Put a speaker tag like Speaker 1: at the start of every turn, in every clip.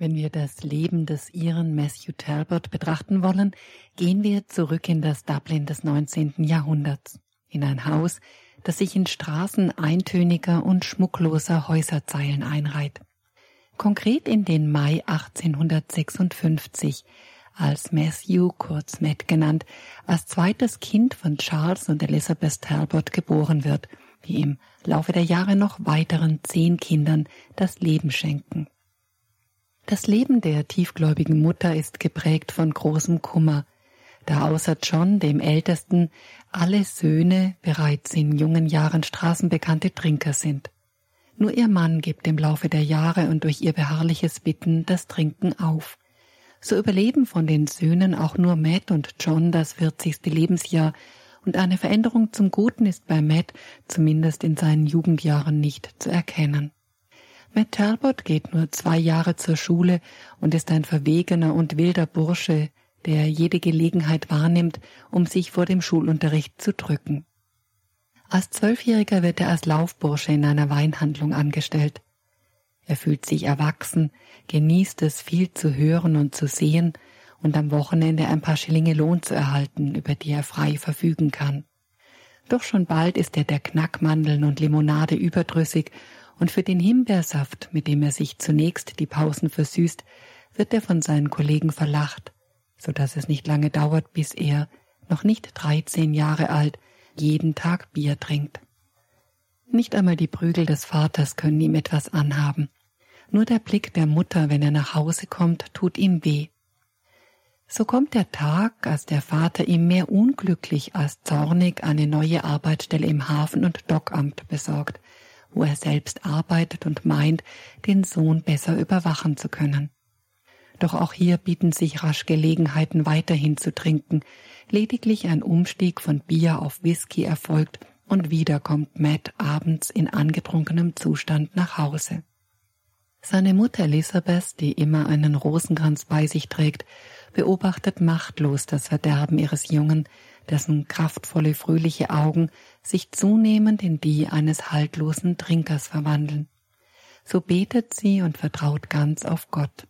Speaker 1: Wenn wir das Leben des Iren Matthew Talbot betrachten wollen, gehen wir zurück in das Dublin des 19. Jahrhunderts, in ein Haus, das sich in Straßen eintöniger und schmuckloser Häuserzeilen einreiht. Konkret in den Mai 1856, als Matthew, kurz Matt genannt, als zweites Kind von Charles und Elizabeth Talbot geboren wird, die im Laufe der Jahre noch weiteren zehn Kindern das Leben schenken. Das Leben der tiefgläubigen Mutter ist geprägt von großem Kummer, da außer John, dem Ältesten, alle Söhne bereits in jungen Jahren straßenbekannte Trinker sind. Nur ihr Mann gibt im Laufe der Jahre und durch ihr beharrliches Bitten das Trinken auf. So überleben von den Söhnen auch nur Matt und John das 40. Lebensjahr, und eine Veränderung zum Guten ist bei Matt zumindest in seinen Jugendjahren nicht zu erkennen. Matt Talbot geht nur zwei Jahre zur Schule und ist ein verwegener und wilder Bursche, der jede Gelegenheit wahrnimmt, um sich vor dem Schulunterricht zu drücken. Als Zwölfjähriger wird er als Laufbursche in einer Weinhandlung angestellt. Er fühlt sich erwachsen, genießt es viel zu hören und zu sehen und am Wochenende ein paar Schillinge Lohn zu erhalten, über die er frei verfügen kann. Doch schon bald ist er der Knackmandeln und Limonade überdrüssig und für den Himbeersaft, mit dem er sich zunächst die Pausen versüßt, wird er von seinen Kollegen verlacht, so dass es nicht lange dauert, bis er, noch nicht dreizehn Jahre alt, jeden Tag Bier trinkt. Nicht einmal die Prügel des Vaters können ihm etwas anhaben. Nur der Blick der Mutter, wenn er nach Hause kommt, tut ihm weh. So kommt der Tag, als der Vater ihm mehr unglücklich als zornig eine neue Arbeitsstelle im Hafen- und Dockamt besorgt, wo er selbst arbeitet und meint, den Sohn besser überwachen zu können. Doch auch hier bieten sich rasch Gelegenheiten weiterhin zu trinken. Lediglich ein Umstieg von Bier auf Whisky erfolgt und wieder kommt Matt abends in angetrunkenem Zustand nach Hause. Seine Mutter Elisabeth, die immer einen Rosenkranz bei sich trägt, beobachtet machtlos das Verderben ihres Jungen, dessen kraftvolle, fröhliche Augen sich zunehmend in die eines haltlosen Trinkers verwandeln. So betet sie und vertraut ganz auf Gott.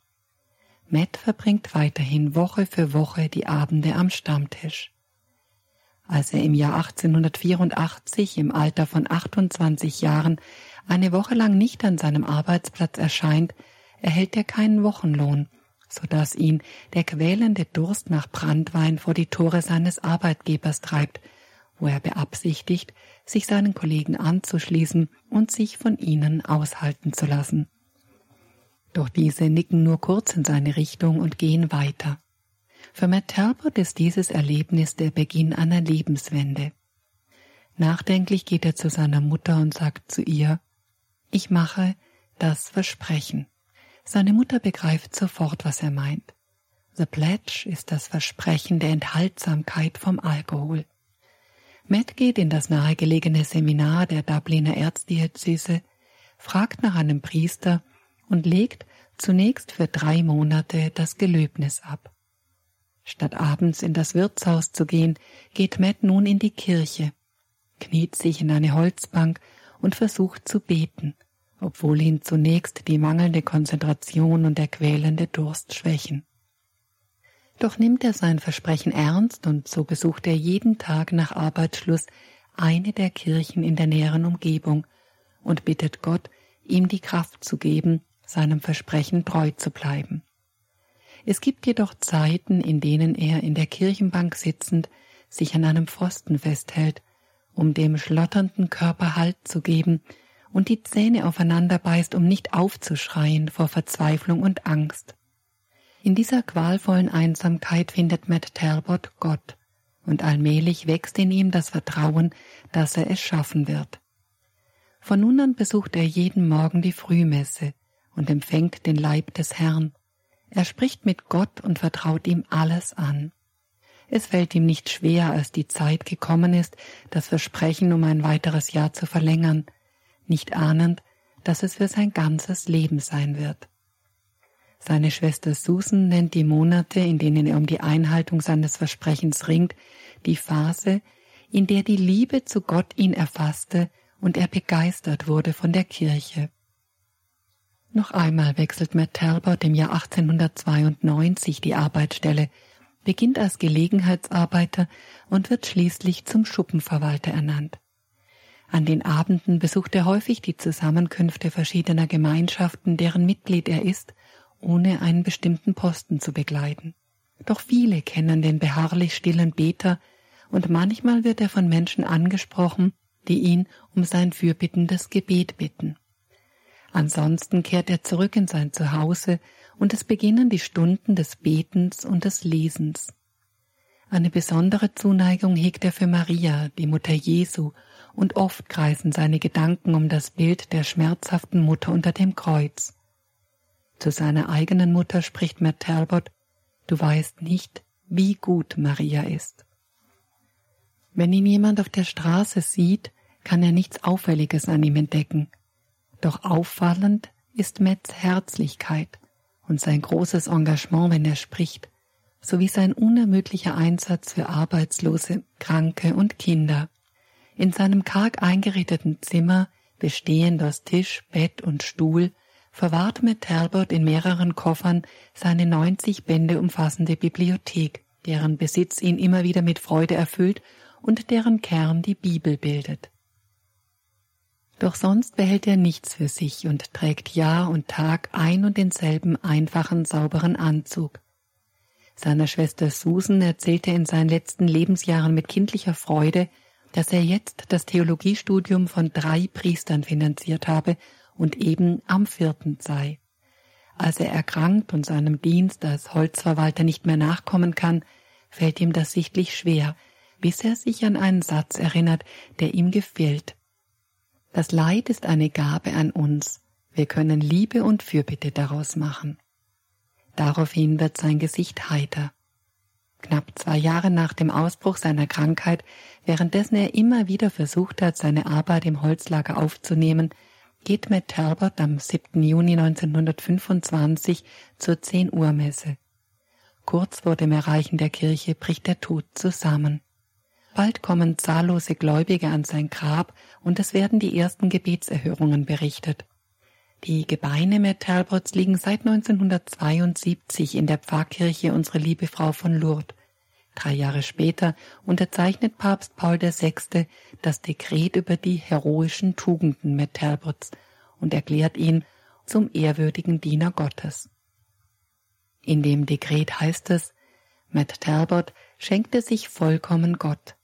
Speaker 1: Matt verbringt weiterhin Woche für Woche die Abende am Stammtisch. Als er im Jahr 1884 im Alter von 28 Jahren eine Woche lang nicht an seinem Arbeitsplatz erscheint, erhält er keinen Wochenlohn so dass ihn der quälende Durst nach Brandwein vor die Tore seines Arbeitgebers treibt, wo er beabsichtigt, sich seinen Kollegen anzuschließen und sich von ihnen aushalten zu lassen. Doch diese nicken nur kurz in seine Richtung und gehen weiter. Für Matt Talbot ist dieses Erlebnis der Beginn einer Lebenswende. Nachdenklich geht er zu seiner Mutter und sagt zu ihr, ich mache das Versprechen. Seine Mutter begreift sofort, was er meint. The Pledge ist das Versprechen der Enthaltsamkeit vom Alkohol. Matt geht in das nahegelegene Seminar der Dubliner Erzdiözese, fragt nach einem Priester und legt zunächst für drei Monate das Gelöbnis ab. Statt abends in das Wirtshaus zu gehen, geht Matt nun in die Kirche, kniet sich in eine Holzbank und versucht zu beten – obwohl ihn zunächst die mangelnde Konzentration und der quälende Durst schwächen. Doch nimmt er sein Versprechen ernst und so besucht er jeden Tag nach Arbeitsschluss eine der Kirchen in der näheren Umgebung und bittet Gott, ihm die Kraft zu geben, seinem Versprechen treu zu bleiben. Es gibt jedoch Zeiten, in denen er in der Kirchenbank sitzend sich an einem Pfosten festhält, um dem schlotternden Körper Halt zu geben und die Zähne aufeinander beißt, um nicht aufzuschreien vor Verzweiflung und Angst. In dieser qualvollen Einsamkeit findet Matt Talbot Gott, und allmählich wächst in ihm das Vertrauen, dass er es schaffen wird. Von nun an besucht er jeden Morgen die Frühmesse und empfängt den Leib des Herrn. Er spricht mit Gott und vertraut ihm alles an. Es fällt ihm nicht schwer, als die Zeit gekommen ist, das Versprechen um ein weiteres Jahr zu verlängern, nicht ahnend, dass es für sein ganzes Leben sein wird. Seine Schwester Susan nennt die Monate, in denen er um die Einhaltung seines Versprechens ringt, die Phase, in der die Liebe zu Gott ihn erfasste und er begeistert wurde von der Kirche. Noch einmal wechselt Matt Talbot im Jahr 1892 die Arbeitsstelle, beginnt als Gelegenheitsarbeiter und wird schließlich zum Schuppenverwalter ernannt. An den Abenden besucht er häufig die Zusammenkünfte verschiedener Gemeinschaften, deren Mitglied er ist, ohne einen bestimmten Posten zu begleiten. Doch viele kennen den beharrlich stillen Beter, und manchmal wird er von Menschen angesprochen, die ihn um sein fürbittendes Gebet bitten. Ansonsten kehrt er zurück in sein Zuhause und es beginnen die Stunden des Betens und des Lesens. Eine besondere Zuneigung hegt er für Maria, die Mutter Jesu, und oft kreisen seine Gedanken um das Bild der schmerzhaften Mutter unter dem Kreuz. Zu seiner eigenen Mutter spricht Matt Talbot, du weißt nicht, wie gut Maria ist. Wenn ihn jemand auf der Straße sieht, kann er nichts Auffälliges an ihm entdecken. Doch auffallend ist Metz Herzlichkeit und sein großes Engagement, wenn er spricht, sowie sein unermüdlicher Einsatz für Arbeitslose, Kranke und Kinder. In seinem karg eingerichteten Zimmer, bestehend aus Tisch, Bett und Stuhl, verwahrt Matt Talbot in mehreren Koffern seine 90 Bände umfassende Bibliothek, deren Besitz ihn immer wieder mit Freude erfüllt und deren Kern die Bibel bildet. Doch sonst behält er nichts für sich und trägt Jahr und Tag ein und denselben einfachen, sauberen Anzug. Seiner Schwester Susan erzählte er in seinen letzten Lebensjahren mit kindlicher Freude, dass er jetzt das Theologiestudium von drei Priestern finanziert habe und eben am vierten sei. Als er erkrankt und seinem Dienst als Holzverwalter nicht mehr nachkommen kann, fällt ihm das sichtlich schwer, bis er sich an einen Satz erinnert, der ihm gefällt. Das Leid ist eine Gabe an uns. Wir können Liebe und Fürbitte daraus machen. Daraufhin wird sein Gesicht heiter. Knapp zwei Jahre nach dem Ausbruch seiner Krankheit, währenddessen er immer wieder versucht hat, seine Arbeit im Holzlager aufzunehmen, geht Matt Talbot am 7. Juni 1925 zur 10 Uhr Messe. Kurz vor dem Erreichen der Kirche bricht der Tod zusammen. Bald kommen zahllose Gläubige an sein Grab und es werden die ersten Gebetserhörungen berichtet. Die Gebeine Matt Talbots liegen seit 1972 in der Pfarrkirche Unsere Liebe Frau von Lourdes. Drei Jahre später unterzeichnet Papst Paul VI. das Dekret über die heroischen Tugenden Matt Talbots und erklärt ihn zum ehrwürdigen Diener Gottes. In dem Dekret heißt es, Matt Talbot schenkte sich vollkommen Gott.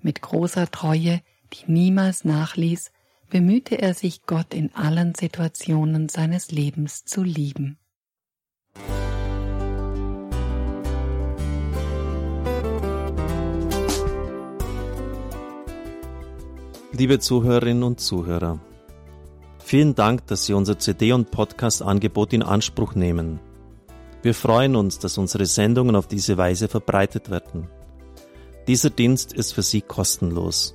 Speaker 1: Mit großer Treue, die niemals nachließ, bemühte er sich, Gott in allen Situationen seines Lebens zu lieben.
Speaker 2: Liebe Zuhörerinnen und Zuhörer, vielen Dank, dass Sie unser CD- und Podcast-Angebot in Anspruch nehmen. Wir freuen uns, dass unsere Sendungen auf diese Weise verbreitet werden. Dieser Dienst ist für Sie kostenlos.